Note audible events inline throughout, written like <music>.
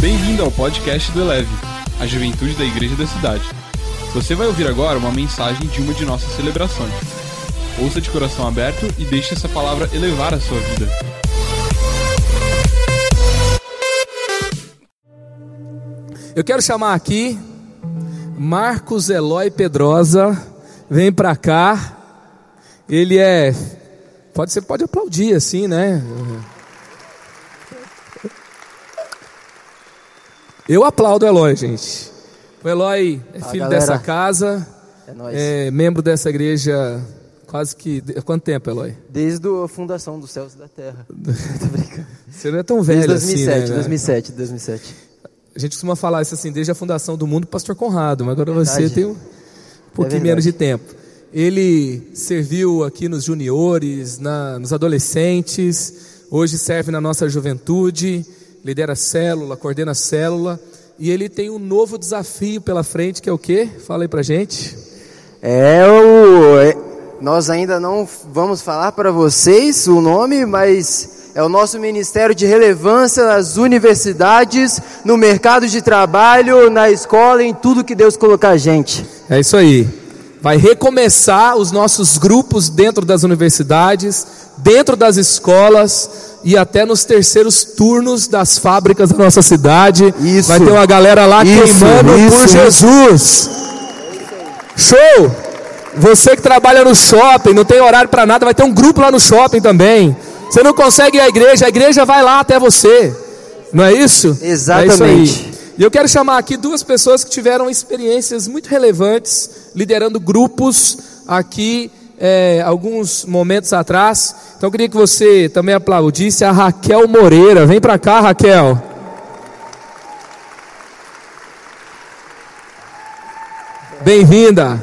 Bem-vindo ao podcast do Eleve, a juventude da igreja da cidade. Você vai ouvir agora uma mensagem de uma de nossas celebrações. Ouça de coração aberto e deixe essa palavra elevar a sua vida. Eu quero chamar aqui Marcos Eloy Pedrosa. Vem pra cá. Ele é. Pode ser, pode aplaudir assim, né? Eu aplaudo o Eloy, gente. O Eloy é filho galera. dessa casa, É é membro dessa igreja quase que. Há quanto tempo, Eloy? Desde a fundação dos céus e da terra. <laughs> Tô brincando. Você não é tão velho Desde 2007, assim, né? 2007, 2007. A gente costuma falar isso assim, desde a fundação do mundo, pastor Conrado, mas agora você tem um pouquinho verdade. menos de tempo. Ele serviu aqui nos juniores, na, nos adolescentes, hoje serve na nossa juventude, lidera célula, coordena célula, e ele tem um novo desafio pela frente, que é o quê? Fala aí pra gente. É o. é- nós ainda não vamos falar para vocês o nome, mas é o nosso Ministério de Relevância nas universidades, no mercado de trabalho, na escola, em tudo que Deus colocar a gente. É isso aí. Vai recomeçar os nossos grupos dentro das universidades, dentro das escolas e até nos terceiros turnos das fábricas da nossa cidade. Isso. Vai ter uma galera lá Isso, queimando por isso. Jesus. Show! Você que trabalha no shopping, não tem horário para nada, vai ter um grupo lá no shopping também. Você não consegue ir à igreja, a igreja vai lá até você. Não é isso? Exatamente. É isso. E eu quero chamar aqui duas pessoas que tiveram experiências muito relevantes, liderando grupos aqui, é, alguns momentos atrás. Então eu queria que você também aplaudisse a Raquel Moreira. Vem pra cá, Raquel. Bem-vinda.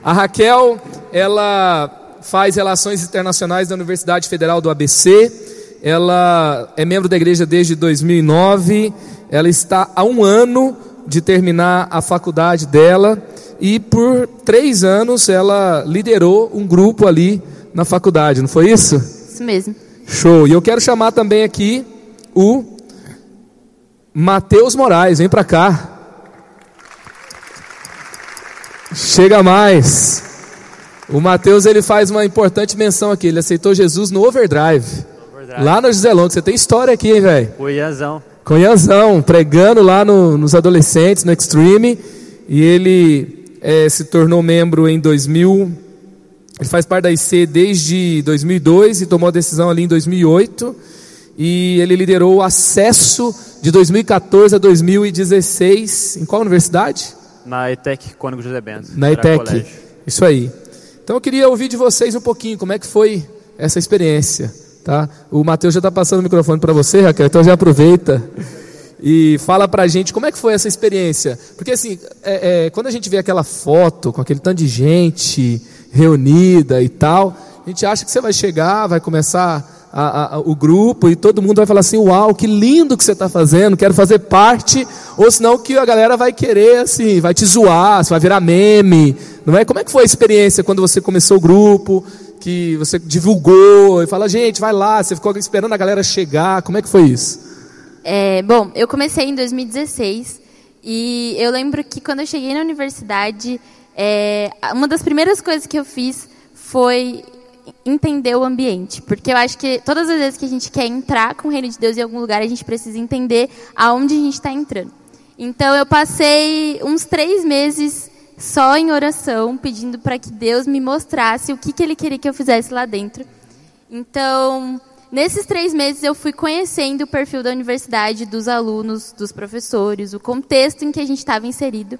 A Raquel, ela faz relações internacionais da Universidade Federal do ABC. Ela é membro da igreja desde 2009. Ela está há um ano de terminar a faculdade dela e por três anos ela liderou um grupo ali na faculdade, não foi isso? Isso mesmo. Show. E eu quero chamar também aqui o Matheus Moraes. Vem pra cá. Chega mais. O Matheus ele faz uma importante menção aqui. Ele aceitou Jesus no Overdrive. Lá no Giselão, que você tem história aqui, hein, velho? Cuiazão. Com Ianzão, pregando lá no- nos adolescentes, no Extreme. E ele eh, se tornou membro em 2000. Ele faz parte da IC desde 2002 e tomou a decisão ali em 2008. E ele liderou o acesso de 2014 a 2016. Em qual universidade? Na ETEC Cônigo José Bento. Na ETEC. Isso aí. Então eu queria ouvir de vocês um pouquinho como é que foi essa experiência, tá? O Matheus já está passando o microfone para você, Raquel, então já aproveita e fala pra gente como é que foi essa experiência. Porque assim, é, é, quando a gente vê aquela foto com aquele tanto de gente reunida e tal, a gente acha que você vai chegar, vai começar a- a- a- o grupo e todo mundo vai falar assim, uau, que lindo que você está fazendo, quero fazer parte, ou senão que a galera vai querer, assim, vai te zoar, você vai virar meme, não é? Como é que foi a experiência quando você começou o grupo, que você divulgou, e fala, gente, vai lá, você ficou esperando a galera chegar, como é que foi isso? É, bom, eu comecei em 2016 e eu lembro que quando eu cheguei na universidade, é, uma das primeiras coisas que eu fiz foi entender o ambiente, porque eu acho que todas as vezes que a gente quer entrar com o reino de Deus em algum lugar, a gente precisa entender aonde a gente está entrando. Então eu passei uns três meses só em oração, pedindo para que Deus me mostrasse o que, que Ele queria que eu fizesse lá dentro. Então, nesses três meses eu fui conhecendo o perfil da universidade, dos alunos, dos professores, o contexto em que a gente estava inserido.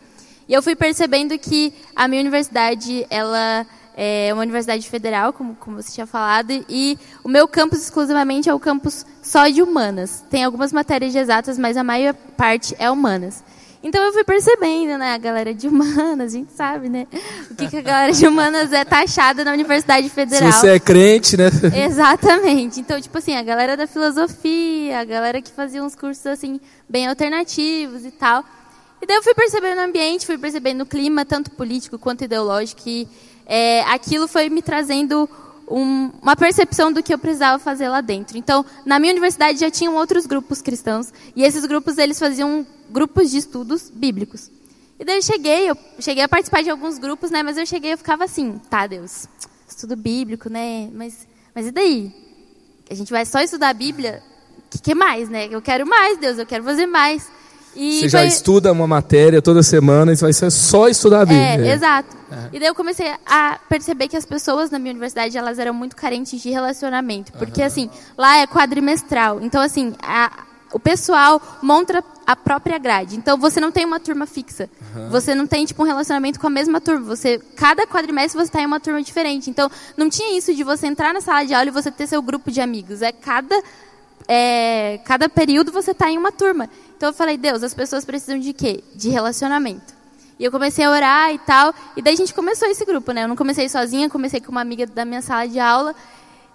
E eu fui percebendo que a minha universidade, ela é uma universidade federal, como, como você tinha falado, e o meu campus exclusivamente é o campus só de humanas. Tem algumas matérias de exatas, mas a maior parte é humanas. Então eu fui percebendo, né, a galera de humanas, a gente sabe, né, o que, que a galera de humanas é taxada na Universidade Federal. Se você é crente, né? <laughs> Exatamente. Então, tipo assim, a galera da filosofia, a galera que fazia uns cursos assim bem alternativos e tal. E daí eu fui percebendo o ambiente, fui percebendo o clima, tanto político quanto ideológico, e é, aquilo foi me trazendo um, uma percepção do que eu precisava fazer lá dentro. Então, na minha universidade já tinham outros grupos cristãos e esses grupos eles faziam grupos de estudos bíblicos. E daí eu cheguei, eu cheguei a participar de alguns grupos, né? Mas eu cheguei e ficava assim, tá, Deus, estudo bíblico, né? Mas, mas e daí? A gente vai só estudar a Bíblia? O que, que mais, né? Eu quero mais, Deus, eu quero fazer mais. E você já estuda uma matéria toda semana e vai ser só estudar a Bíblia. É, exato. É. E daí eu comecei a perceber que as pessoas na minha universidade elas eram muito carentes de relacionamento, porque uhum. assim lá é quadrimestral, então assim a, o pessoal monta a própria grade. Então você não tem uma turma fixa. Uhum. Você não tem tipo um relacionamento com a mesma turma. Você cada quadrimestre você está em uma turma diferente. Então não tinha isso de você entrar na sala de aula e você ter seu grupo de amigos. É cada é, cada período você está em uma turma. Então eu falei, Deus, as pessoas precisam de quê? De relacionamento. E eu comecei a orar e tal, e daí a gente começou esse grupo, né? Eu não comecei sozinha, comecei com uma amiga da minha sala de aula.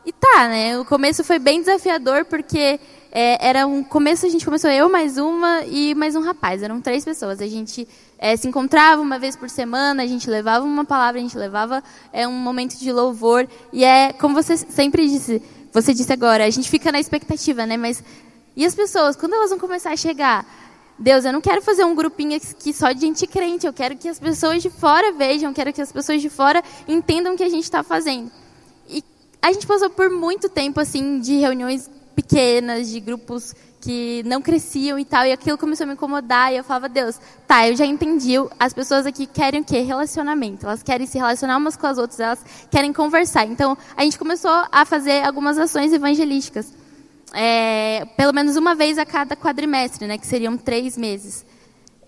E tá, né? O começo foi bem desafiador, porque é, era um começo, a gente começou eu, mais uma e mais um rapaz. Eram três pessoas. A gente é, se encontrava uma vez por semana, a gente levava uma palavra, a gente levava é, um momento de louvor. E é, como você sempre disse, você disse agora, a gente fica na expectativa, né? Mas e as pessoas, quando elas vão começar a chegar? Deus, eu não quero fazer um grupinho aqui só de gente crente, eu quero que as pessoas de fora vejam, eu quero que as pessoas de fora entendam o que a gente está fazendo. E a gente passou por muito tempo, assim, de reuniões pequenas, de grupos que não cresciam e tal, e aquilo começou a me incomodar, e eu falava, Deus, tá, eu já entendi, as pessoas aqui querem o quê? Relacionamento, elas querem se relacionar umas com as outras, elas querem conversar. Então, a gente começou a fazer algumas ações evangelísticas, é, pelo menos uma vez a cada quadrimestre, né, que seriam três meses.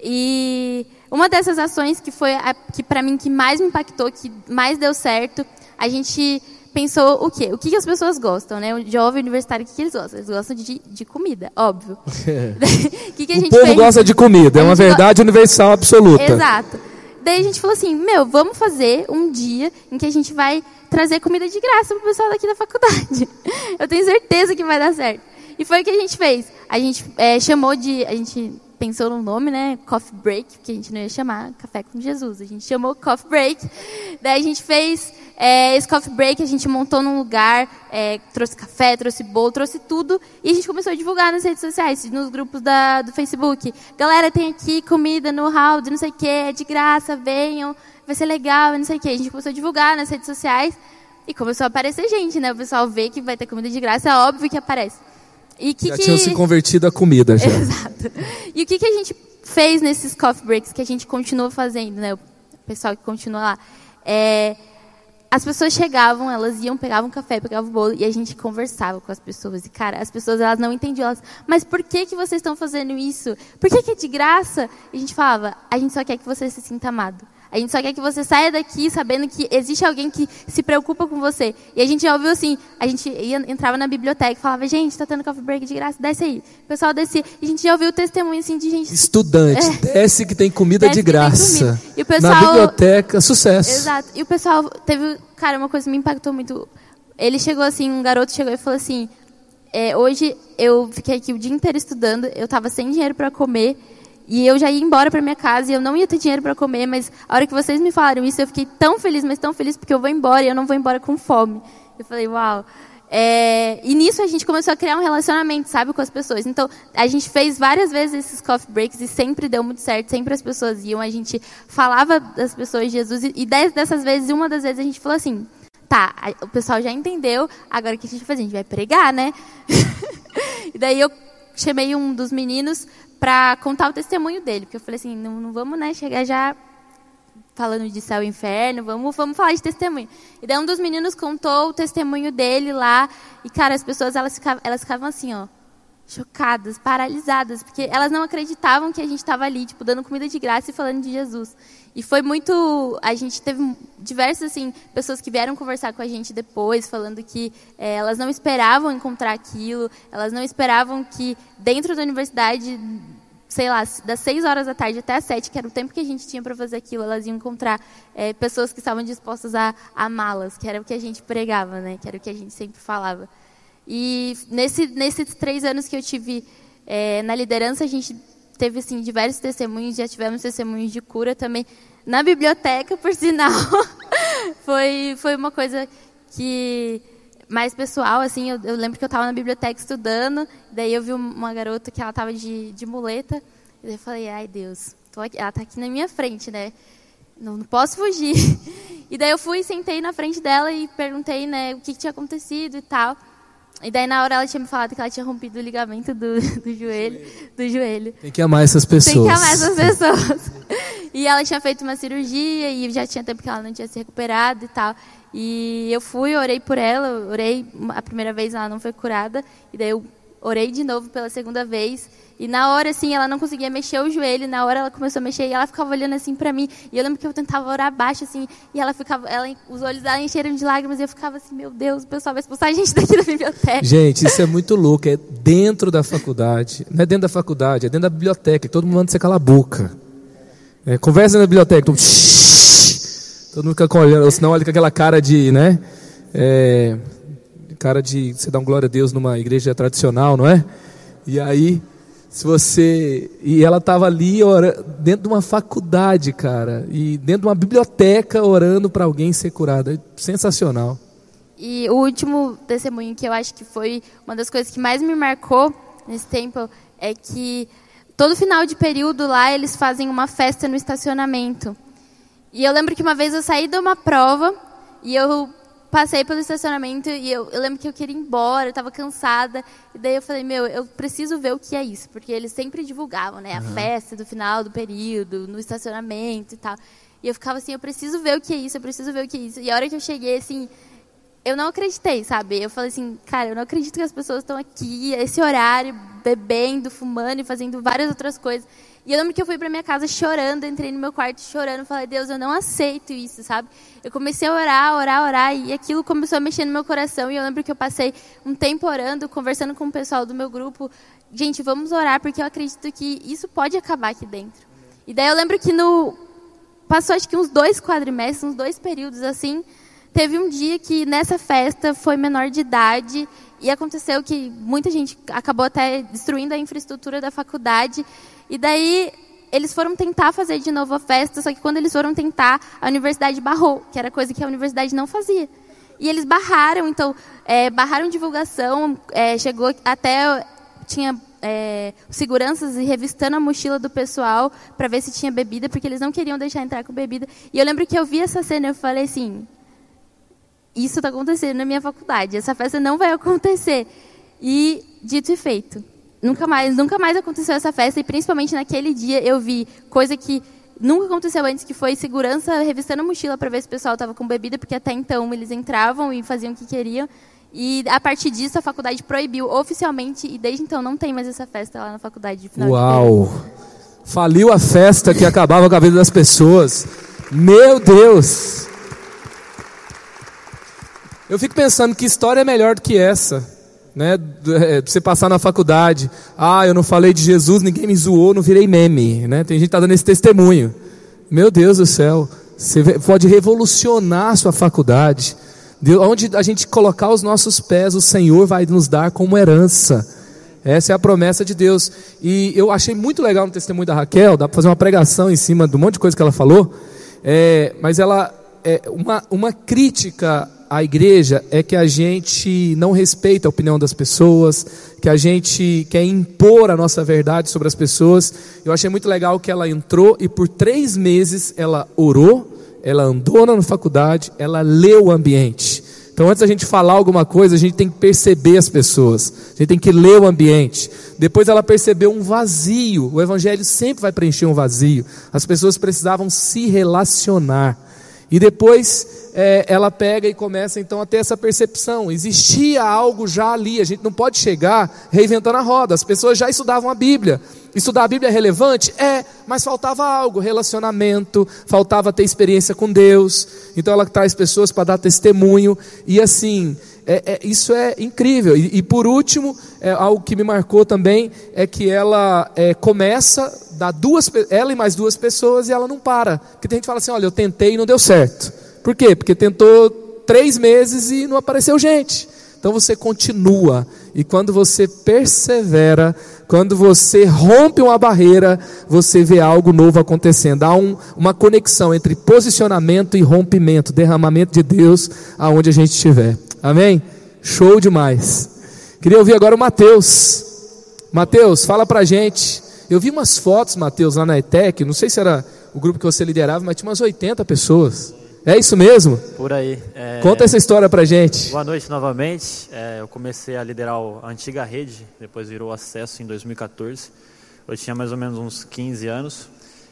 E uma dessas ações que foi a, que para mim que mais me impactou, que mais deu certo, a gente pensou o quê? O que, as pessoas gostam, né? O jovem universitário, o que, eles gostam? Eles gostam de, de comida, óbvio. <laughs> que que a gente o povo fez? gosta de comida, é uma verdade universal absoluta. Exato. Daí a gente falou assim, meu, vamos fazer um dia em que a gente vai trazer comida de graça pro pessoal daqui da faculdade. <laughs> Eu tenho certeza que vai dar certo. E foi o que a gente fez. A gente é, chamou de... A gente pensou no nome, né? Coffee Break, que a gente não ia chamar Café com Jesus. A gente chamou Coffee Break. Daí a gente fez é, esse coffee break, a gente montou num lugar, é, trouxe café, trouxe bolo, trouxe tudo. E a gente começou a divulgar nas redes sociais, nos grupos da, do Facebook. Galera, tem aqui comida no hall, não sei o que, é de graça, venham, vai ser legal, não sei o que. A gente começou a divulgar nas redes sociais e começou a aparecer gente, né? O pessoal vê que vai ter comida de graça, é óbvio que aparece. E que, já que... tinham se convertido a comida já. Exato. E o que, que a gente fez nesses coffee breaks que a gente continua fazendo, né? O pessoal que continua lá. É, as pessoas chegavam, elas iam, pegavam café, pegavam bolo e a gente conversava com as pessoas. E, cara, as pessoas elas não entendiam. Elas, mas por que, que vocês estão fazendo isso? Por que, que é de graça? E a gente falava, a gente só quer que você se sinta amado. A gente só quer que você saia daqui sabendo que existe alguém que se preocupa com você. E a gente já ouviu assim, a gente ia, entrava na biblioteca e falava, gente, está tendo coffee break de graça, desce aí. O pessoal descia. E a gente já ouviu o testemunho assim de gente... Estudante, é, desce que tem comida de graça. E o pessoal, na biblioteca, sucesso. Exato. E o pessoal teve, cara, uma coisa que me impactou muito. Ele chegou assim, um garoto chegou e falou assim, é, hoje eu fiquei aqui o dia inteiro estudando, eu estava sem dinheiro para comer, e eu já ia embora para minha casa e eu não ia ter dinheiro para comer, mas a hora que vocês me falaram isso, eu fiquei tão feliz, mas tão feliz porque eu vou embora e eu não vou embora com fome. Eu falei, uau. É, e nisso a gente começou a criar um relacionamento, sabe, com as pessoas. Então, a gente fez várias vezes esses coffee breaks e sempre deu muito certo, sempre as pessoas iam, a gente falava das pessoas de Jesus e, e dessas vezes, uma das vezes a gente falou assim, tá, o pessoal já entendeu, agora o que a gente vai fazer? A gente vai pregar, né? <laughs> e daí eu chamei um dos meninos para contar o testemunho dele, porque eu falei assim, não, não vamos né, chegar já falando de céu e inferno, vamos, vamos falar de testemunho. E daí um dos meninos contou o testemunho dele lá, e cara, as pessoas elas ficavam, elas ficavam assim, ó, chocadas, paralisadas, porque elas não acreditavam que a gente estava ali, tipo, dando comida de graça e falando de Jesus. E foi muito. A gente teve diversas assim, pessoas que vieram conversar com a gente depois, falando que é, elas não esperavam encontrar aquilo, elas não esperavam que dentro da universidade, sei lá, das 6 horas da tarde até as 7, que era o tempo que a gente tinha para fazer aquilo, elas iam encontrar é, pessoas que estavam dispostas a amá-las, que era o que a gente pregava, né? que era o que a gente sempre falava. E nesse, nesses três anos que eu tive é, na liderança, a gente teve assim diversos testemunhos, já tivemos testemunhos de cura também na biblioteca, por <laughs> sinal. foi foi uma coisa que mais pessoal, assim, eu, eu lembro que eu estava na biblioteca estudando, daí eu vi uma garota que ela estava de, de muleta, e eu falei, ai Deus, aqui, ela está aqui na minha frente, né? Não, não, posso fugir. <laughs> E daí eu fui, sentei na frente dela e perguntei, né, o que, que tinha acontecido e tal. E daí na hora ela tinha me falado que ela tinha rompido o ligamento do, do joelho, do joelho. Tem que amar essas pessoas. Tem que amar essas pessoas. <laughs> e ela tinha feito uma cirurgia e já tinha tempo que ela não tinha se recuperado e tal. E eu fui, orei por ela, orei a primeira vez, ela não foi curada, e daí eu orei de novo pela segunda vez. E na hora, assim, ela não conseguia mexer o joelho, na hora ela começou a mexer e ela ficava olhando assim para mim. E eu lembro que eu tentava orar baixo, assim, e ela ficava, ela, os olhos dela encheram de lágrimas e eu ficava assim, meu Deus, o pessoal vai expulsar a gente daqui da biblioteca. Gente, isso é muito louco, é dentro da faculdade. Não é dentro da faculdade, é dentro da biblioteca, todo mundo manda você calar a boca. É, conversa na biblioteca, todo mundo... Todo mundo fica olhando, ou senão olha com aquela cara de, né? É, cara de você dar um glória a Deus numa igreja tradicional, não é? E aí, se você. E ela estava ali orando, dentro de uma faculdade, cara, e dentro de uma biblioteca orando para alguém ser curado. É sensacional. E o último testemunho que eu acho que foi uma das coisas que mais me marcou nesse tempo é que todo final de período lá eles fazem uma festa no estacionamento. E eu lembro que uma vez eu saí de uma prova e eu passei pelo estacionamento e eu, eu lembro que eu queria ir embora, eu estava cansada. E daí eu falei, meu, eu preciso ver o que é isso. Porque eles sempre divulgavam, né? A uhum. festa do final do período, no estacionamento e tal. E eu ficava assim, eu preciso ver o que é isso, eu preciso ver o que é isso. E a hora que eu cheguei, assim, eu não acreditei, sabe? Eu falei assim, cara, eu não acredito que as pessoas estão aqui, esse horário, bebendo, fumando e fazendo várias outras coisas. E eu lembro que eu fui para minha casa chorando, entrei no meu quarto chorando, falei, Deus, eu não aceito isso, sabe? Eu comecei a orar, orar, orar, e aquilo começou a mexer no meu coração. E eu lembro que eu passei um tempo orando, conversando com o pessoal do meu grupo. Gente, vamos orar, porque eu acredito que isso pode acabar aqui dentro. E daí eu lembro que no. Passou acho que uns dois quadrimestres, uns dois períodos assim. Teve um dia que nessa festa foi menor de idade e aconteceu que muita gente acabou até destruindo a infraestrutura da faculdade. E daí eles foram tentar fazer de novo a festa, só que quando eles foram tentar, a universidade barrou, que era coisa que a universidade não fazia. E eles barraram, então, é, barraram divulgação, é, chegou até. Tinha é, seguranças e revistando a mochila do pessoal para ver se tinha bebida, porque eles não queriam deixar entrar com bebida. E eu lembro que eu vi essa cena e eu falei assim: isso está acontecendo na minha faculdade, essa festa não vai acontecer. E dito e feito. Nunca mais, nunca mais aconteceu essa festa e principalmente naquele dia eu vi coisa que nunca aconteceu antes, que foi segurança revistando a mochila para ver se o pessoal estava com bebida, porque até então eles entravam e faziam o que queriam. E a partir disso a faculdade proibiu oficialmente e desde então não tem mais essa festa lá na faculdade de final Uau! De Faliu a festa que acabava com a vida das pessoas. Meu Deus! Eu fico pensando que história é melhor do que essa né? É, você passar na faculdade, ah, eu não falei de Jesus, ninguém me zoou, não virei meme, né? Tem gente que tá dando esse testemunho. Meu Deus do céu, você pode revolucionar a sua faculdade. Onde a gente colocar os nossos pés, o Senhor vai nos dar como herança. Essa é a promessa de Deus. E eu achei muito legal no testemunho da Raquel, dá para fazer uma pregação em cima um monte de coisa que ela falou, é, mas ela é uma, uma crítica à igreja é que a gente não respeita a opinião das pessoas, que a gente quer impor a nossa verdade sobre as pessoas. Eu achei muito legal que ela entrou e por três meses ela orou, ela andou na faculdade, ela leu o ambiente. Então, antes da gente falar alguma coisa, a gente tem que perceber as pessoas, a gente tem que ler o ambiente. Depois, ela percebeu um vazio. O Evangelho sempre vai preencher um vazio. As pessoas precisavam se relacionar. E depois é, ela pega e começa então a ter essa percepção. Existia algo já ali, a gente não pode chegar reinventando a roda. As pessoas já estudavam a Bíblia. Estudar a Bíblia é relevante? É, mas faltava algo, relacionamento, faltava ter experiência com Deus. Então ela traz pessoas para dar testemunho. E assim, é, é, isso é incrível. E, e por último, é, algo que me marcou também é que ela é, começa, dá duas, ela e mais duas pessoas e ela não para. Porque tem gente que fala assim: olha, eu tentei e não deu certo. Por quê? Porque tentou três meses e não apareceu gente. Então você continua. E quando você persevera, quando você rompe uma barreira, você vê algo novo acontecendo. Há um, uma conexão entre posicionamento e rompimento, derramamento de Deus aonde a gente estiver. Amém? Show demais. Queria ouvir agora o Mateus. Mateus, fala pra gente. Eu vi umas fotos, Mateus, lá na ETEC, não sei se era o grupo que você liderava, mas tinha umas 80 pessoas. É isso mesmo? Por aí. É... Conta essa história pra gente. Boa noite novamente. É, eu comecei a liderar a antiga rede, depois virou acesso em 2014. Eu tinha mais ou menos uns 15 anos.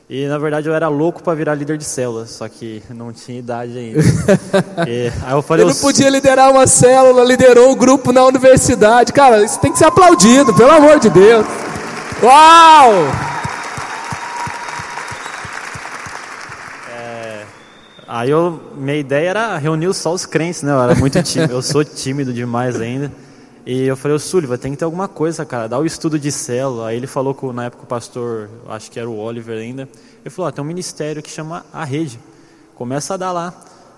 E na verdade eu era louco para virar líder de célula, só que não tinha idade ainda. <laughs> e, aí eu falei, eu não podia liderar uma célula, liderou um grupo na universidade. Cara, isso tem que ser aplaudido, pelo amor de Deus. Uau! Aí eu, minha ideia era reunir só os crentes, né? Eu era muito tímido, eu sou tímido demais ainda. E eu falei, ô Sullivan, tem que ter alguma coisa, cara, dá o estudo de célula. Aí ele falou com, na época, o pastor, acho que era o Oliver ainda, ele falou, tem um ministério que chama A Rede, começa a dar lá.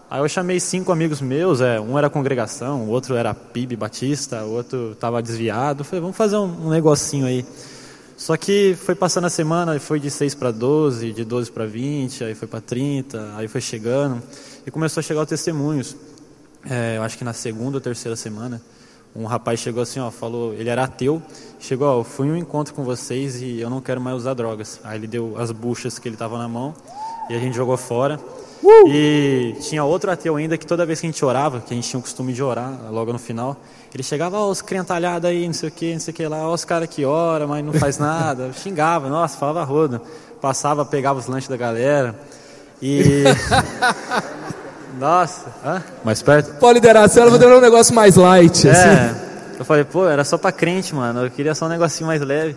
Aí eu chamei cinco amigos meus, é, um era congregação, o outro era PIB Batista, o outro estava desviado. Falei, vamos fazer um, um negocinho aí. Só que foi passando a semana, foi de 6 para 12, de 12 para 20, aí foi para 30, aí foi chegando. E começou a chegar os testemunhos. É, eu acho que na segunda ou terceira semana, um rapaz chegou assim, ó, falou, ele era ateu, chegou, ó, fui em um encontro com vocês e eu não quero mais usar drogas. Aí ele deu as buchas que ele tava na mão e a gente jogou fora. Uh! E tinha outro ateu ainda que toda vez que a gente orava, que a gente tinha o costume de orar logo no final, ele chegava, ó, os crentalhados aí, não sei o que, não sei o que lá, ó, os caras que oram, mas não faz nada. Xingava, nossa, falava rodo. Passava, pegava os lanches da galera. E. <laughs> nossa, hã? mais perto? Pode liderar a célula, vou dar um negócio mais light. É. Assim. Eu falei, pô, era só pra crente, mano. Eu queria só um negocinho mais leve.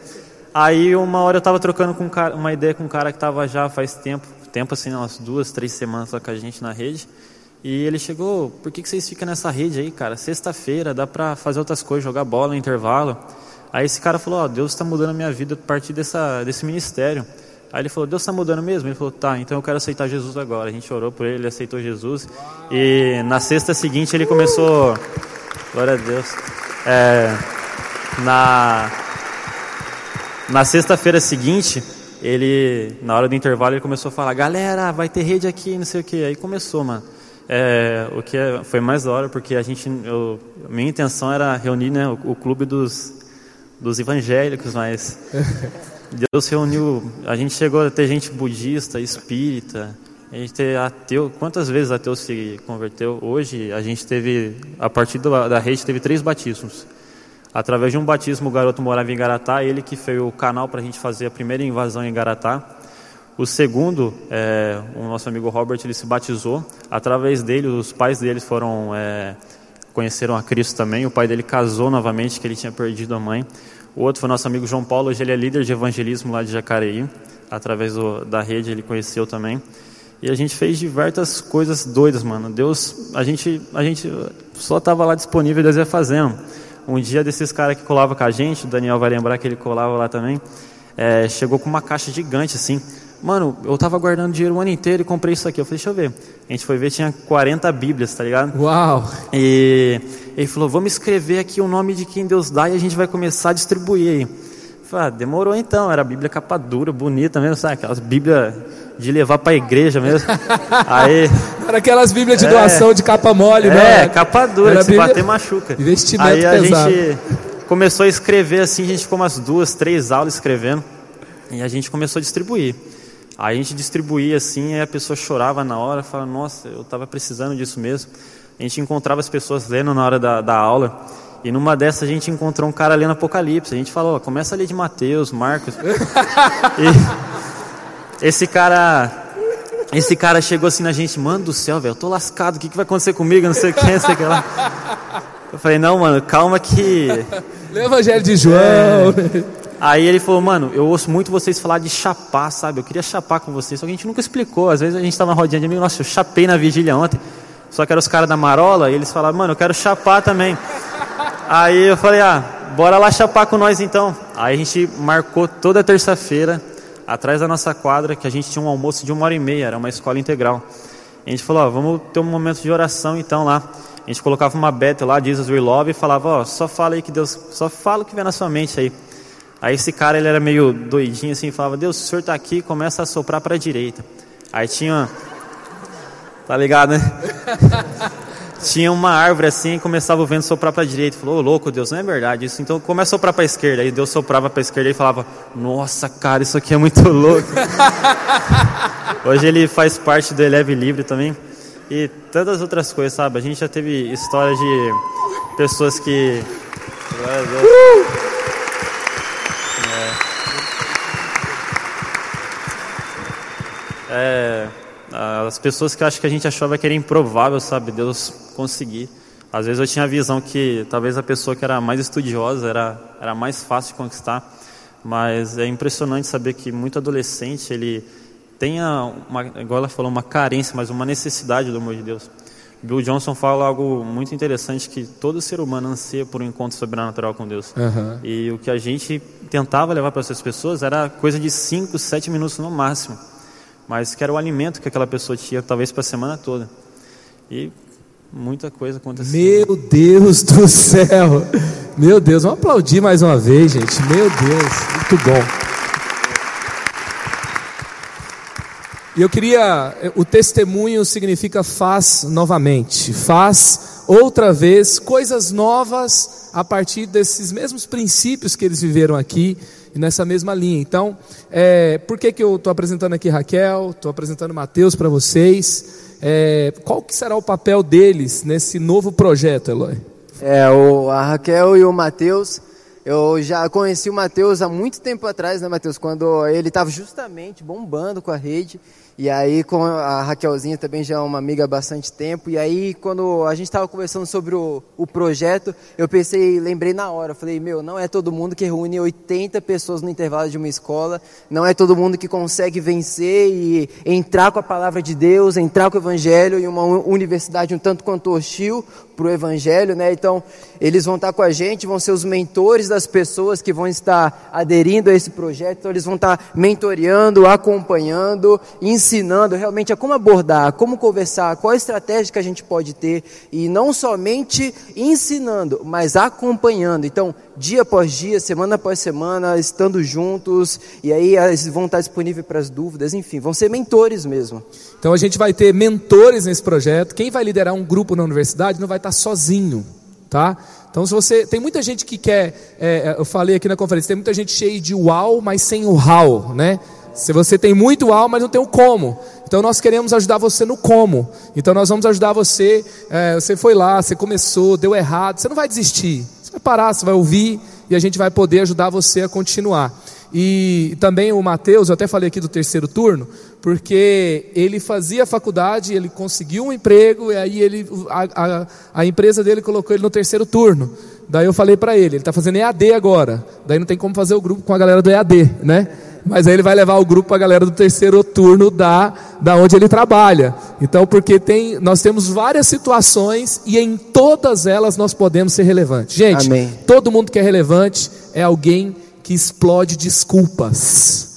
Aí uma hora eu tava trocando com um cara, uma ideia com um cara que tava já faz tempo, tempo assim, umas duas, três semanas lá com a gente na rede. E ele chegou, por que, que vocês ficam nessa rede aí, cara? Sexta-feira, dá pra fazer outras coisas, jogar bola no intervalo. Aí esse cara falou, ó, oh, Deus está mudando a minha vida a partir dessa, desse ministério. Aí ele falou, Deus está mudando mesmo? Ele falou, tá, então eu quero aceitar Jesus agora. A gente orou por ele, ele aceitou Jesus. E na sexta seguinte ele começou, glória a Deus, é, na, na sexta-feira seguinte, ele, na hora do intervalo, ele começou a falar, galera, vai ter rede aqui, não sei o que. Aí começou, mano. É, o que é, foi mais da hora, porque a gente, eu, minha intenção era reunir né, o, o, clube dos, dos evangélicos, mas <laughs> Deus reuniu, a gente chegou a ter gente budista, espírita, a gente ter ateu, quantas vezes ateu se converteu? Hoje a gente teve, a partir da rede, teve três batismos. Através de um batismo, o garoto morava em Garatá, ele que foi o canal para a gente fazer a primeira invasão em Garatá. O segundo, é, o nosso amigo Robert, ele se batizou. Através dele, os pais dele foram é, conheceram a Cristo também. O pai dele casou novamente, que ele tinha perdido a mãe. O outro foi nosso amigo João Paulo, hoje ele é líder de evangelismo lá de Jacareí. Através do, da rede ele conheceu também. E a gente fez diversas coisas doidas, mano. Deus, a gente, a gente só estava lá disponível e Deus ia fazendo. Um dia desses caras que colava com a gente, o Daniel vai lembrar que ele colava lá também, é, chegou com uma caixa gigante assim. Mano, eu tava guardando dinheiro o ano inteiro e comprei isso aqui. Eu falei, deixa eu ver. A gente foi ver, tinha 40 Bíblias, tá ligado? Uau! E ele falou, vamos escrever aqui o nome de quem Deus dá e a gente vai começar a distribuir aí. Eu falei, ah, demorou então. Era a Bíblia capa dura, bonita mesmo, sabe? Aquelas Bíblias de levar para a igreja mesmo. <laughs> Aí, Era aquelas Bíblias de doação é, de capa mole, né? É, capa dura, Era que se bater machuca. Investimento Aí a pesado. gente começou a escrever assim, a gente ficou umas duas, três aulas escrevendo. E a gente começou a distribuir. Aí a gente distribuía assim, aí a pessoa chorava na hora, falava, nossa, eu estava precisando disso mesmo. A gente encontrava as pessoas lendo na hora da, da aula. E numa dessas a gente encontrou um cara lendo Apocalipse. A gente falou, começa a ler de Mateus, Marcos. <laughs> e esse cara, esse cara chegou assim na gente, mano do céu, velho, eu tô lascado, o que, que vai acontecer comigo? Não sei o que, não sei o que lá. Eu falei, não, mano, calma que. Lê o Evangelho de João. É... Aí ele falou, mano, eu ouço muito vocês falar de chapar, sabe? Eu queria chapar com vocês, só que a gente nunca explicou. Às vezes a gente tava na rodinha de amigo, nossa, eu chapei na vigília ontem. Só que eram os caras da marola e eles falaram, mano, eu quero chapar também. Aí eu falei, ah, bora lá chapar com nós então. Aí a gente marcou toda terça-feira, atrás da nossa quadra, que a gente tinha um almoço de uma hora e meia, era uma escola integral. A gente falou, ó, vamos ter um momento de oração então lá. A gente colocava uma beta lá, Jesus We Love, e falava, ó, só fala aí que Deus, só fala o que vem na sua mente aí. Aí esse cara, ele era meio doidinho assim, falava, Deus, o senhor está aqui, começa a soprar para a direita. Aí tinha, tá ligado, né? <laughs> tinha uma árvore assim, começava o vento soprar para a direita. Falou, ô louco, Deus, não é verdade isso. Então começa a soprar para a esquerda. Aí Deus soprava para a esquerda e falava, nossa, cara, isso aqui é muito <laughs> louco. Hoje ele faz parte do Eleve Livre também. E tantas outras coisas, sabe? A gente já teve história de pessoas que. É, as pessoas que acho que a gente achava que era improvável, sabe, Deus conseguir. Às vezes eu tinha a visão que talvez a pessoa que era mais estudiosa era, era mais fácil de conquistar, mas é impressionante saber que muito adolescente ele tenha, uma, igual ela falou, uma carência, mas uma necessidade do amor de Deus. Bill Johnson fala algo muito interessante que todo ser humano anseia por um encontro sobrenatural com Deus. Uhum. E o que a gente tentava levar para essas pessoas era coisa de 5, 7 minutos no máximo mas que era o alimento que aquela pessoa tinha, talvez para a semana toda. E muita coisa aconteceu. Meu Deus do céu! Meu Deus, vamos aplaudir mais uma vez, gente. Meu Deus, muito bom. E eu queria, o testemunho significa faz novamente, faz outra vez coisas novas a partir desses mesmos princípios que eles viveram aqui nessa mesma linha. Então, é, por que, que eu estou apresentando aqui Raquel, estou apresentando Mateus para vocês? É, qual que será o papel deles nesse novo projeto, Eloy? É, o, a Raquel e o Mateus, eu já conheci o Mateus há muito tempo atrás, né, Mateus? Quando ele estava justamente bombando com a rede. E aí, com a Raquelzinha também já é uma amiga há bastante tempo. E aí, quando a gente estava conversando sobre o, o projeto, eu pensei, lembrei na hora. Falei, meu, não é todo mundo que reúne 80 pessoas no intervalo de uma escola. Não é todo mundo que consegue vencer e entrar com a palavra de Deus, entrar com o evangelho em uma universidade um tanto quanto hostil para o evangelho, né? Então, eles vão estar com a gente, vão ser os mentores das pessoas que vão estar aderindo a esse projeto. Então, eles vão estar mentoreando, acompanhando, ensinando ensinando realmente a como abordar, como conversar, qual estratégia que a gente pode ter e não somente ensinando, mas acompanhando. Então, dia após dia, semana após semana, estando juntos e aí eles vão estar disponíveis para as dúvidas, enfim, vão ser mentores mesmo. Então a gente vai ter mentores nesse projeto. Quem vai liderar um grupo na universidade não vai estar sozinho, tá? Então, se você. Tem muita gente que quer. É, eu falei aqui na conferência, tem muita gente cheia de uau, mas sem o how, né? Se você tem muito alma, mas não tem o como. Então nós queremos ajudar você no como. Então nós vamos ajudar você. É, você foi lá, você começou, deu errado. Você não vai desistir. Você vai parar, você vai ouvir e a gente vai poder ajudar você a continuar. E também o Mateus, eu até falei aqui do terceiro turno, porque ele fazia faculdade, ele conseguiu um emprego, e aí ele, a, a, a empresa dele colocou ele no terceiro turno. Daí eu falei para ele, ele está fazendo EAD agora, daí não tem como fazer o grupo com a galera do EAD, né? Mas aí ele vai levar o grupo a galera do terceiro turno da, da onde ele trabalha. Então, porque tem, nós temos várias situações e em todas elas nós podemos ser relevantes. Gente, Amém. todo mundo que é relevante é alguém que explode desculpas.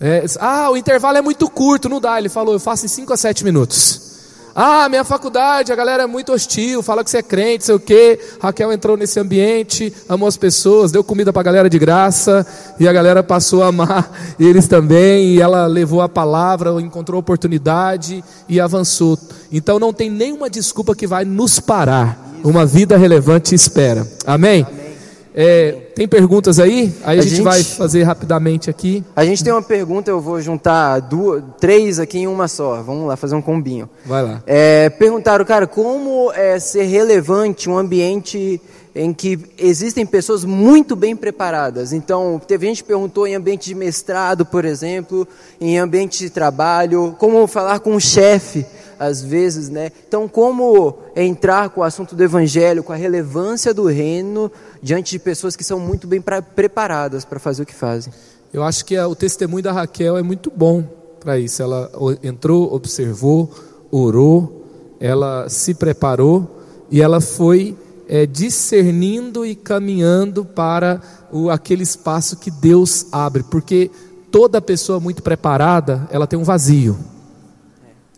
É, ah, o intervalo é muito curto, não dá. Ele falou, eu faço em 5 a 7 minutos. Ah, minha faculdade, a galera é muito hostil, fala que você é crente, sei o quê. Raquel entrou nesse ambiente, amou as pessoas, deu comida para a galera de graça, e a galera passou a amar <laughs> eles também, e ela levou a palavra, encontrou oportunidade e avançou. Então não tem nenhuma desculpa que vai nos parar. Uma vida relevante espera. Amém? Amém. É, tem perguntas aí? Aí a, a gente, gente, vai fazer rapidamente aqui. A gente tem uma pergunta, eu vou juntar duas, três aqui em uma só. Vamos lá, fazer um combinho. Vai lá. É, perguntaram, cara, como é ser relevante um ambiente em que existem pessoas muito bem preparadas. Então, teve gente que perguntou em ambiente de mestrado, por exemplo, em ambiente de trabalho, como falar com o chefe às vezes, né? Então, como entrar com o assunto do evangelho, com a relevância do reino diante de pessoas que são muito bem pra, preparadas para fazer o que fazem? Eu acho que a, o testemunho da Raquel é muito bom para isso. Ela entrou, observou, orou, ela se preparou e ela foi é, discernindo e caminhando para o, aquele espaço que Deus abre, porque toda pessoa muito preparada, ela tem um vazio.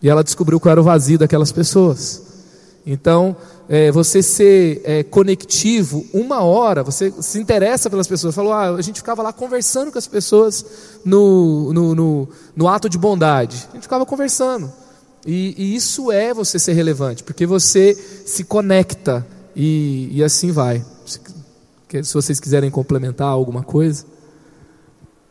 E ela descobriu qual era o vazio daquelas pessoas. Então, é, você ser é, conectivo, uma hora, você se interessa pelas pessoas. Falou, ah, a gente ficava lá conversando com as pessoas no, no, no, no ato de bondade. A gente ficava conversando. E, e, isso é você ser relevante, porque você se conecta e, e assim vai. Se, se vocês quiserem complementar alguma coisa.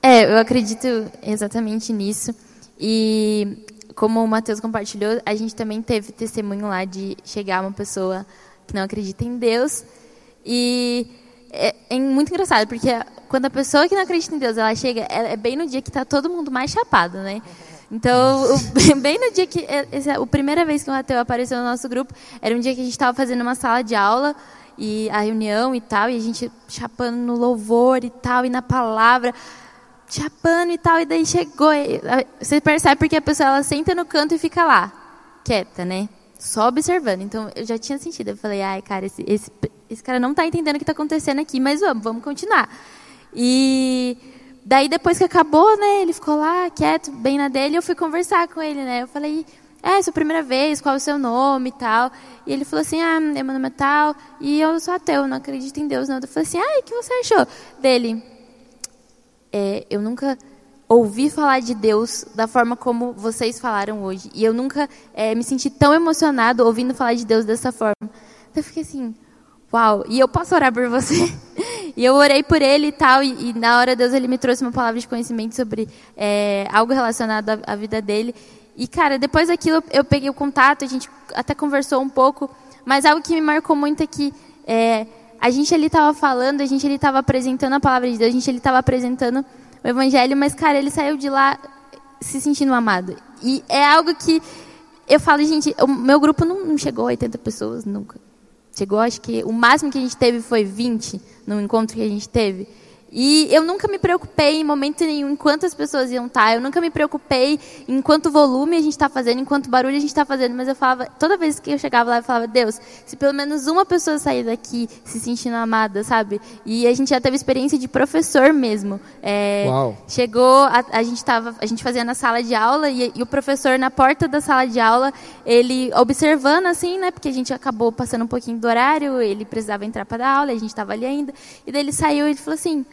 É, eu acredito exatamente nisso. E como o Matheus compartilhou, a gente também teve testemunho lá de chegar uma pessoa que não acredita em Deus. E é, é, muito engraçado, porque quando a pessoa que não acredita em Deus, ela chega, é bem no dia que está todo mundo mais chapado, né? Então, o, <laughs> bem no dia que. É, essa, a primeira vez que o Mateu apareceu no nosso grupo, era um dia que a gente estava fazendo uma sala de aula, e a reunião e tal, e a gente chapando no louvor e tal, e na palavra chapando e tal, e daí chegou. Você percebe porque a pessoa ela senta no canto e fica lá, quieta, né? Só observando. Então eu já tinha sentido. Eu falei, ai, cara, esse, esse, esse cara não está entendendo o que está acontecendo aqui, mas vamos, vamos continuar. E daí depois que acabou, né, ele ficou lá, quieto, bem na dele, eu fui conversar com ele, né? Eu falei, é, sua primeira vez, qual é o seu nome e tal. E ele falou assim, ah, meu nome é tal, e eu sou ateu, não acredito em Deus, não. Eu falei assim, ah, o que você achou dele? É, eu nunca ouvi falar de Deus da forma como vocês falaram hoje. E eu nunca é, me senti tão emocionado ouvindo falar de Deus dessa forma. Então eu fiquei assim, uau, e eu posso orar por você? <laughs> e eu orei por ele e tal, e, e, na hora Deus ele me trouxe uma palavra de conhecimento sobre é, algo relacionado à, à, vida dele. E cara, depois daquilo eu peguei o contato, a gente até conversou um pouco, mas algo que me marcou muito é que é, a gente ali estava falando, a gente ali estava apresentando a palavra de Deus, a gente ali estava apresentando o evangelho, mas cara, ele saiu de lá se sentindo amado. E é algo que eu falo, gente, o meu grupo não, não chegou a 80 pessoas nunca. Chegou, acho que o máximo que a gente teve foi 20 no encontro que a gente teve. E eu nunca me preocupei em momento nenhum em quantas pessoas iam estar. Eu nunca me preocupei em quanto volume a gente está fazendo, em quanto barulho a gente está fazendo. Mas eu falava, toda vez que eu chegava lá, eu falava, Deus, se pelo menos uma pessoa sair daqui se sentindo amada, sabe? E a gente já teve experiência de professor mesmo. É, Uau. Chegou, a, a, gente tava, a gente fazia na sala de aula e, e, o professor na porta da sala de aula, ele observando assim, né? Porque a gente acabou passando um pouquinho do horário, ele precisava entrar para dar aula, a gente estava ali ainda. E daí ele saiu e ele falou assim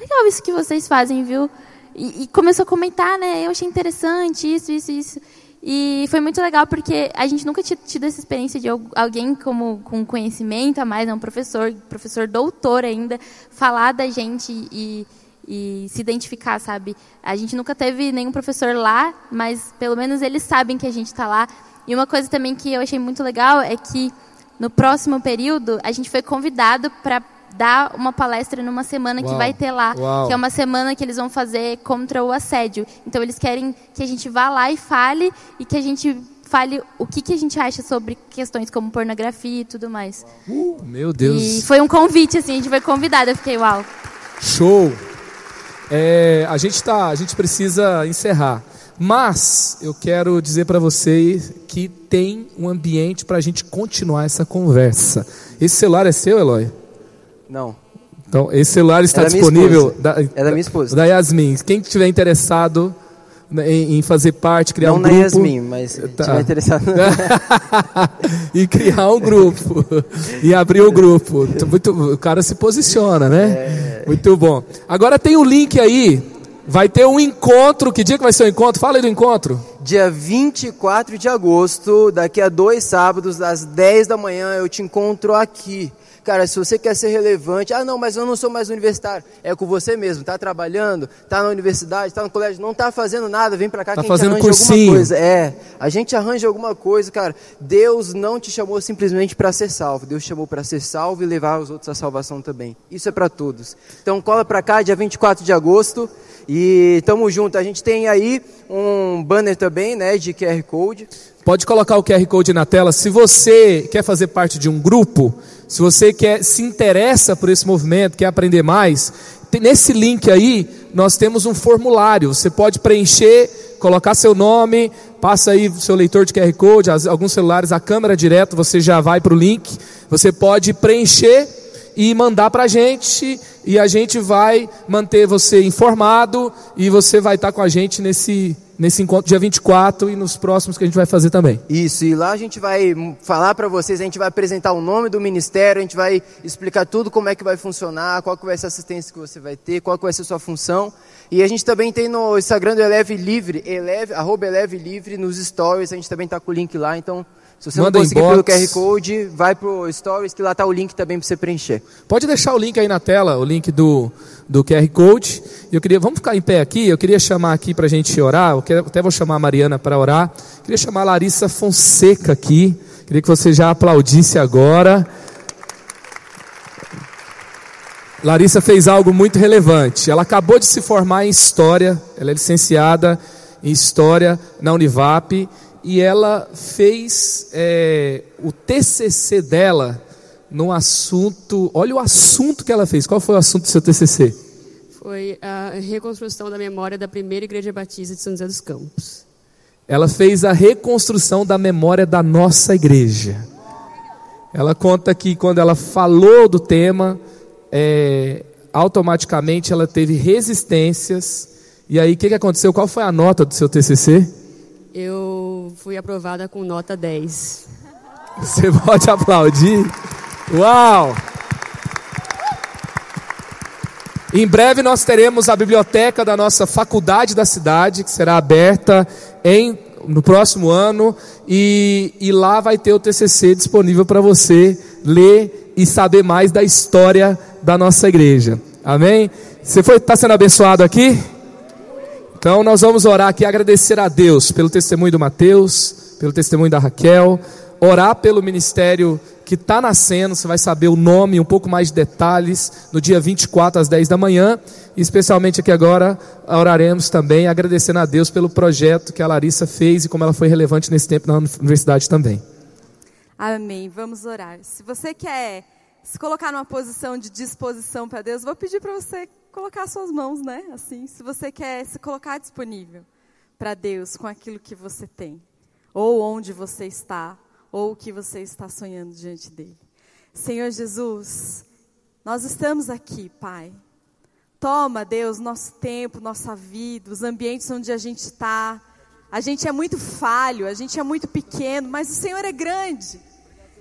legal isso que vocês fazem, viu? E, e, começou a comentar, né? Eu achei interessante isso, isso, isso. E foi muito legal porque a gente nunca tinha tido essa experiência de alguém como com conhecimento a mais, né? um professor, professor doutor ainda, falar da gente e, e se identificar, sabe? A gente nunca teve nenhum professor lá, mas pelo menos eles sabem que a gente está lá. E uma coisa também que eu achei muito legal é que no próximo período a gente foi convidado para dar uma palestra numa semana Uau. que vai ter lá, Uau. que é uma semana que eles vão fazer contra o assédio. Então eles querem que a gente vá lá e fale e que a gente fale o que, que a gente acha sobre questões como pornografia e tudo mais. Uh, meu Deus. E foi um convite assim, a gente foi convidado, eu fiquei uau. Show. É, a gente tá, a gente precisa encerrar. Mas eu quero dizer para vocês que tem um ambiente para a gente continuar essa conversa. Esse celular é seu, Eloy? Não. Então, esse celular está é disponível. Da, é da minha esposa. Da Yasmin. Quem estiver interessado em, em, fazer parte, criar Não um grupo. Não na Yasmin, mas tá. estiver interessado. <laughs> e criar um grupo. e abrir o grupo. Muito, o cara se posiciona, né? É... Muito bom. Agora tem o um link aí. Vai ter um encontro. Que dia que vai ser o encontro? Fala aí do encontro. Dia 24 de agosto, daqui a dois sábados, às 10 da manhã, eu te encontro aqui. Cara, se você quer ser relevante, ah, não, mas eu não sou mais universitário. É com você mesmo, tá trabalhando, tá na universidade, tá no colégio, não tá fazendo nada, vem para cá tá que a gente arranja cursinho. alguma coisa. É, a gente arranja alguma coisa, cara. Deus não te chamou simplesmente para ser salvo. Deus te chamou para ser salvo e levar os outros à salvação também. Isso é para todos. Então cola para cá, dia 24 de agosto. E tamo junto. A gente tem aí um banner também, né, de QR Code. Pode colocar o QR Code na tela. Se você quer fazer parte de um grupo, se você quer se interessa por esse movimento, quer aprender mais, nesse link aí nós temos um formulário. Você pode preencher, colocar seu nome, passa aí seu leitor de QR Code, alguns celulares, a câmera direto, você já vai para o link. Você pode preencher e mandar para a gente e a gente vai manter você informado e você vai estar com a gente nesse nesse encontro dia 24 e nos próximos que a gente vai fazer também. Isso, e lá a gente vai falar para vocês, a gente vai apresentar o nome do ministério, a gente vai explicar tudo como é que vai funcionar, qual que vai ser a assistência que você vai ter, qual que vai ser a sua função. E a gente também tem no Instagram do Eleve Livre, eleve, arroba Eleve Livre, nos stories, a gente também está com o link lá, então se você Manda não conseguir inbox. pelo QR Code, vai pro Stories, que lá tá o link também para você preencher. Pode deixar o link aí na tela, o link do, do QR Code. Eu queria, vamos ficar em pé aqui. Eu queria chamar aqui para a gente orar. Eu quero, até vou chamar a Mariana para orar. Queria chamar a Larissa Fonseca aqui. Queria que você já aplaudisse agora. Larissa fez algo muito relevante. Ela acabou de se formar em História. Ela é licenciada em História na Univap. E ela fez é, o TCC dela num assunto. Olha o assunto que ela fez. Qual foi o assunto do seu TCC? Foi a reconstrução da memória da primeira igreja batista de São José dos Campos. Ela fez a reconstrução da memória da nossa igreja. Ela conta que quando ela falou do tema, é, automaticamente ela teve resistências. E aí, o que, que aconteceu? Qual foi a nota do seu TCC? Eu fui aprovada com nota 10. Você pode aplaudir. Uau! Em breve nós teremos a biblioteca da nossa faculdade da cidade, que será aberta em, no próximo ano, e, e lá vai ter o TCC disponível para você ler e saber mais da história da nossa igreja. Amém? Você está sendo abençoado aqui? Então nós vamos orar aqui, agradecer a Deus pelo testemunho do Mateus, pelo testemunho da Raquel, orar pelo ministério que está nascendo, você vai saber o nome, um pouco mais de detalhes, no dia 24 às 10 da manhã, e especialmente aqui agora, oraremos também, agradecendo a Deus pelo projeto que a Larissa fez e como ela foi relevante nesse tempo na universidade também. Amém. Vamos orar. Se você quer se colocar numa posição de disposição para Deus, vou pedir para você colocar suas mãos, né? Assim, se você quer se colocar disponível para Deus com aquilo que você tem, ou onde você está, ou o que você está sonhando diante dele. Senhor Jesus, nós estamos aqui, Pai. Toma, Deus, nosso tempo, nossa vida, os ambientes onde a gente está. A gente é muito falho, a gente é muito pequeno, mas o Senhor é grande.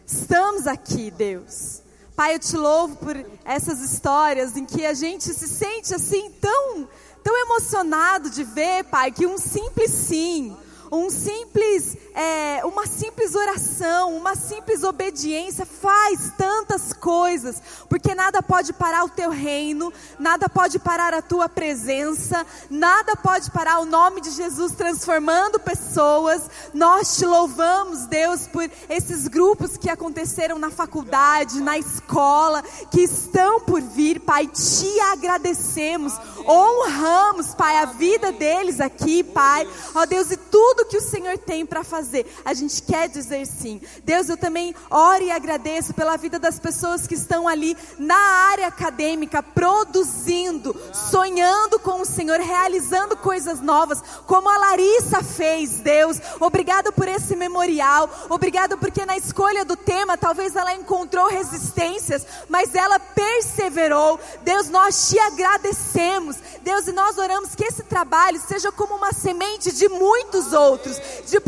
Estamos aqui, Deus. Pai, eu te louvo por essas histórias em que a gente se sente assim tão, tão emocionado de ver, Pai, que um simples sim, um simples, é, uma simples oração, uma simples obediência faz tantas coisas, porque nada pode parar o teu reino, nada pode parar a tua presença, nada pode parar o nome de Jesus transformando pessoas. Nós te louvamos, Deus, por esses grupos que aconteceram na faculdade, na escola, que estão por vir, Pai, te agradecemos, honramos, Pai, a vida deles aqui, Pai, ó Deus, e tudo que o Senhor tem para fazer, a gente quer dizer sim. Deus, eu também oro e agradeço pela vida das pessoas que estão ali na área acadêmica, produzindo, sonhando com o Senhor, realizando coisas novas, como a Larissa fez, Deus. Obrigado por esse memorial, obrigado porque na escolha do tema, talvez ela encontrou resistências, mas ela perseverou. Deus, nós te agradecemos. Deus, e nós oramos que esse trabalho seja como uma semente de muitos outros, de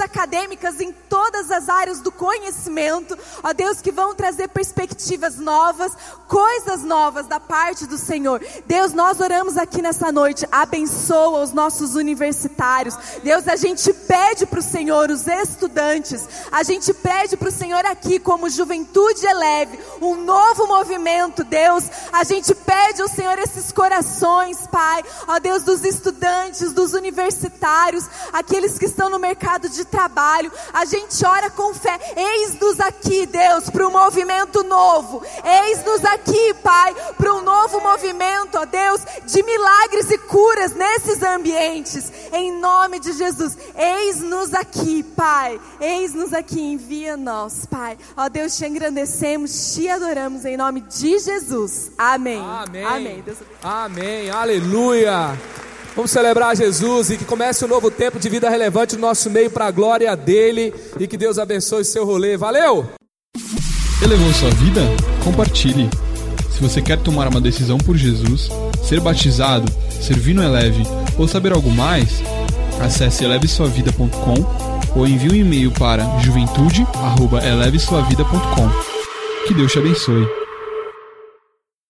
acadêmicas em todas as áreas do conhecimento, ó Deus, que vão trazer perspectivas novas, coisas novas da parte do Senhor. Deus, nós oramos aqui nessa noite, abençoa os nossos universitários. Deus, a gente pede para o Senhor, os estudantes, a gente pede para o Senhor aqui, como Juventude Eleve, um novo movimento, Deus. A gente pede ao Senhor esses corações, Pai, ó Deus, dos estudantes, dos universitários, aqueles que estão no mercado de trabalho. A gente ora com fé. Eis-nos aqui, Deus, para um movimento novo. Eis-nos aqui, Pai, para um novo movimento, ó Deus, de milagres e curas nesses ambientes. Em nome de Jesus, eis-nos aqui, Pai. Eis-nos aqui, envia-nos, Pai. Ó Deus, te engrandecemos, te adoramos em nome de Jesus. Amém. Amém. Amém. Deus... Amém. Aleluia. Vamos celebrar Jesus e que comece um novo tempo de vida relevante no nosso meio para a glória dele e que Deus abençoe seu rolê. Valeu! Elevou sua vida? Compartilhe. Se você quer tomar uma decisão por Jesus, ser batizado, servir no Eleve ou saber algo mais, Acesse elevesuavida.com ou envie um e-mail para juventude@elevesuavida.com. Que Deus te abençoe.